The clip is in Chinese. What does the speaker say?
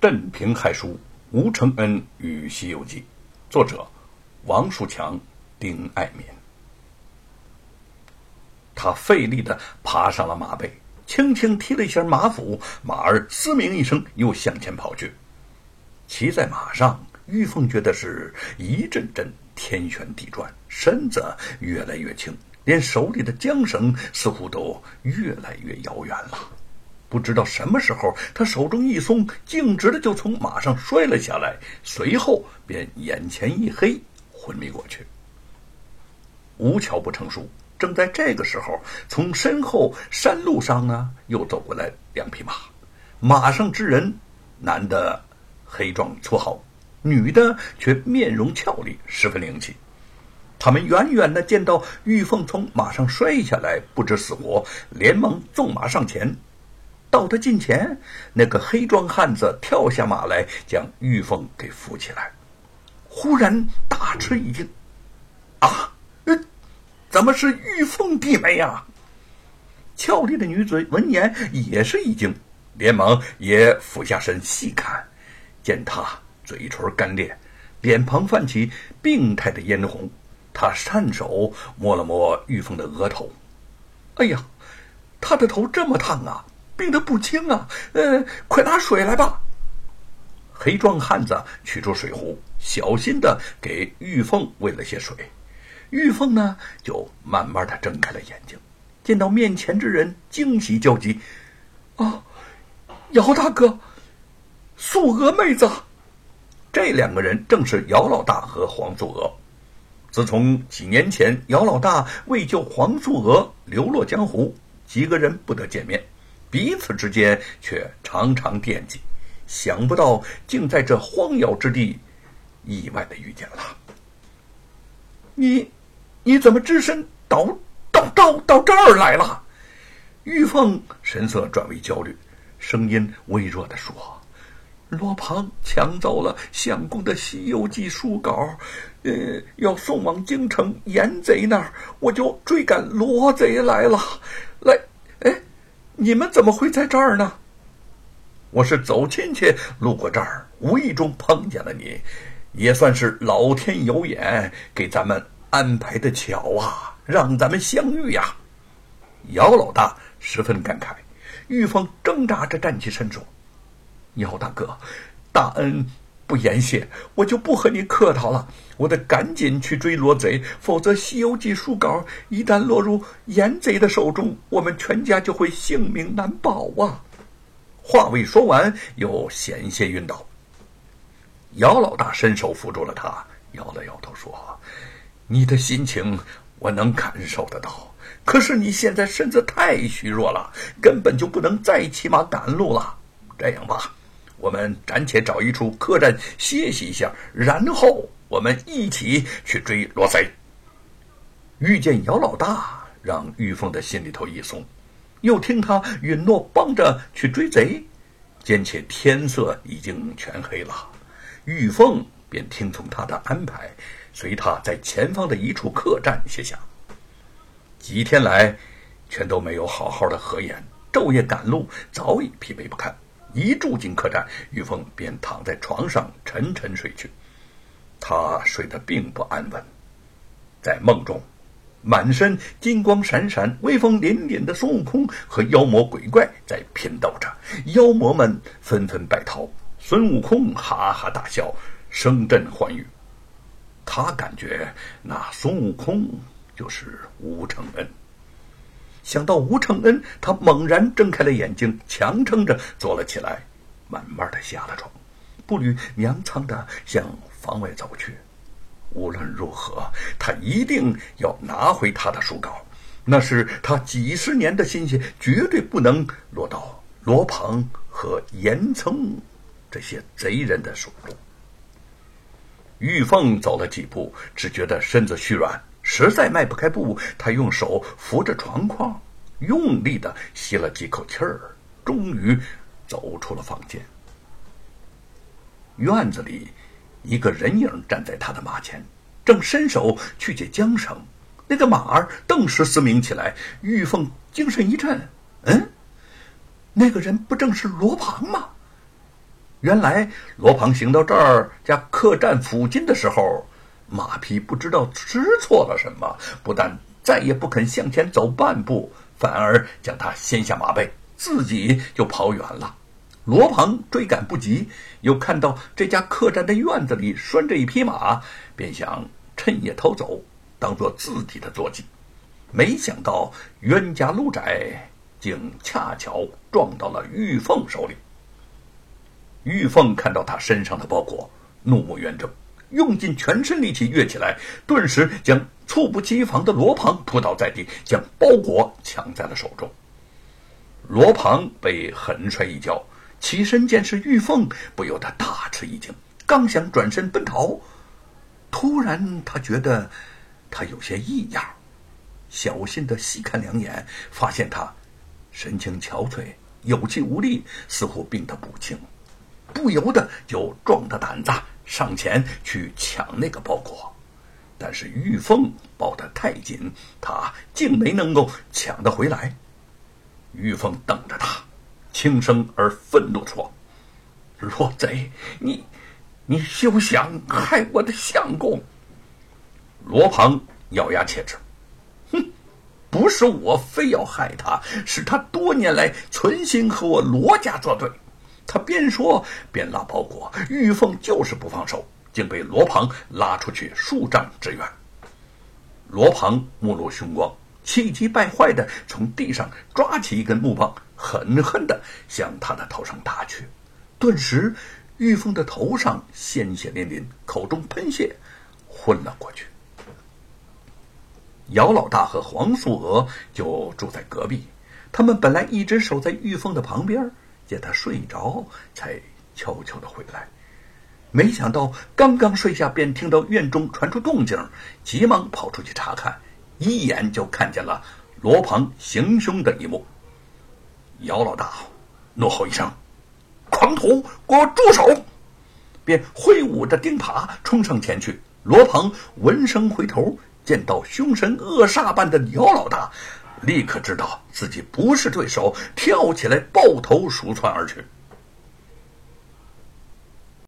镇平害书，吴承恩与《西游记》，作者王树强、丁爱民。他费力的爬上了马背，轻轻踢了一下马腹，马儿嘶鸣一声，又向前跑去。骑在马上，玉凤觉得是一阵阵天旋地转，身子越来越轻，连手里的缰绳似乎都越来越遥远了。不知道什么时候，他手中一松，径直的就从马上摔了下来，随后便眼前一黑，昏迷过去。无巧不成书，正在这个时候，从身后山路上呢，又走过来两匹马，马上之人，男的黑壮粗豪，女的却面容俏丽，十分灵气。他们远远的见到玉凤从马上摔下来，不知死活，连忙纵马上前。到他近前，那个黑装汉子跳下马来，将玉凤给扶起来。忽然大吃一惊：“啊，呃，怎么是玉凤弟妹呀？”俏丽的女子闻言也是一惊，连忙也俯下身细看，见她嘴唇干裂，脸庞泛起病态的嫣红。她颤手摸了摸玉凤的额头：“哎呀，她的头这么烫啊！”病得不轻啊！呃，快拿水来吧。黑壮汉子取出水壶，小心的给玉凤喂了些水。玉凤呢，就慢慢的睁开了眼睛，见到面前之人，惊喜交集。啊，姚大哥，素娥妹子，这两个人正是姚老大和黄素娥。自从几年前姚老大为救黄素娥流落江湖，几个人不得见面。彼此之间却常常惦记，想不到竟在这荒遥之地，意外的遇见了。你，你怎么只身到到到到这儿来了？玉凤神色转为焦虑，声音微弱的说：“罗庞抢走了相公的《西游记》书稿，呃，要送往京城严贼那儿，我就追赶罗贼来了。来，”你们怎么会在这儿呢？我是走亲戚路过这儿，无意中碰见了你，也算是老天有眼，给咱们安排的巧啊，让咱们相遇呀。姚老大十分感慨，玉凤挣扎着站起身说：“姚大哥，大恩。”不言谢，我就不和你客套了。我得赶紧去追罗贼，否则《西游记》书稿一旦落入严贼的手中，我们全家就会性命难保啊！话未说完，又险些晕倒。姚老大伸手扶住了他，摇了摇头说：“你的心情我能感受得到，可是你现在身子太虚弱了，根本就不能再骑马赶路了。这样吧。”我们暂且找一处客栈歇息一下，然后我们一起去追罗贼。遇见姚老大，让玉凤的心里头一松，又听他允诺帮着去追贼，兼且天色已经全黑了，玉凤便听从他的安排，随他在前方的一处客栈歇下。几天来，全都没有好好的合眼，昼夜赶路，早已疲惫不堪。一住进客栈，玉凤便躺在床上沉沉睡去。他睡得并不安稳，在梦中，满身金光闪闪、威风凛凛的孙悟空和妖魔鬼怪在拼斗着，妖魔们纷纷败逃，孙悟空哈哈大笑，声震寰宇。他感觉那孙悟空就是吴承恩。想到吴承恩，他猛然睁开了眼睛，强撑着坐了起来，慢慢的下了床，步履踉跄的向房外走去。无论如何，他一定要拿回他的书稿，那是他几十年的心血，绝对不能落到罗鹏和严嵩这些贼人的手中。玉凤走了几步，只觉得身子虚软。实在迈不开步，他用手扶着床框，用力的吸了几口气儿，终于走出了房间。院子里，一个人影站在他的马前，正伸手去解缰绳。那个马儿顿时嘶鸣起来。玉凤精神一振，嗯，那个人不正是罗庞吗？原来罗庞行到这儿家客栈附近的时候，马匹不知道吃错了什么，不但再也不肯向前走半步，反而将他掀下马背，自己就跑远了。罗鹏追赶不及，又看到这家客栈的院子里拴着一匹马，便想趁夜逃走，当做自己的坐骑。没想到冤家路窄，竟恰巧撞到了玉凤手里。玉凤看到他身上的包裹，怒目圆睁，用尽全身力气跃起来，顿时将猝不及防的罗庞扑倒在地，将包裹抢在了手中。罗庞被狠摔一跤，起身见是玉凤，不由得大吃一惊，刚想转身奔逃，突然他觉得他有些异样，小心的细看两眼，发现他神情憔悴，有气无力，似乎病得不轻。不由得就壮着胆子上前去抢那个包裹，但是玉凤抱得太紧，他竟没能够抢得回来。玉凤瞪着他，轻声而愤怒说：“罗贼，你，你休想害我的相公！”罗庞咬牙切齿：“哼，不是我非要害他，是他多年来存心和我罗家作对。”他边说边拉包裹，玉凤就是不放手，竟被罗庞拉出去数丈之远。罗庞目露凶光，气急败坏的从地上抓起一根木棒，狠狠的向他的头上打去。顿时，玉凤的头上鲜血淋淋，口中喷血，昏了过去。姚老大和黄素娥就住在隔壁，他们本来一直守在玉凤的旁边。见他睡着，才悄悄的回来。没想到刚刚睡下，便听到院中传出动静，急忙跑出去查看，一眼就看见了罗鹏行凶的一幕。姚老大怒吼一声：“狂徒，给我住手！”便挥舞着钉耙冲上前去。罗鹏闻声回头，见到凶神恶煞般的姚老大。立刻知道自己不是对手，跳起来抱头鼠窜而去。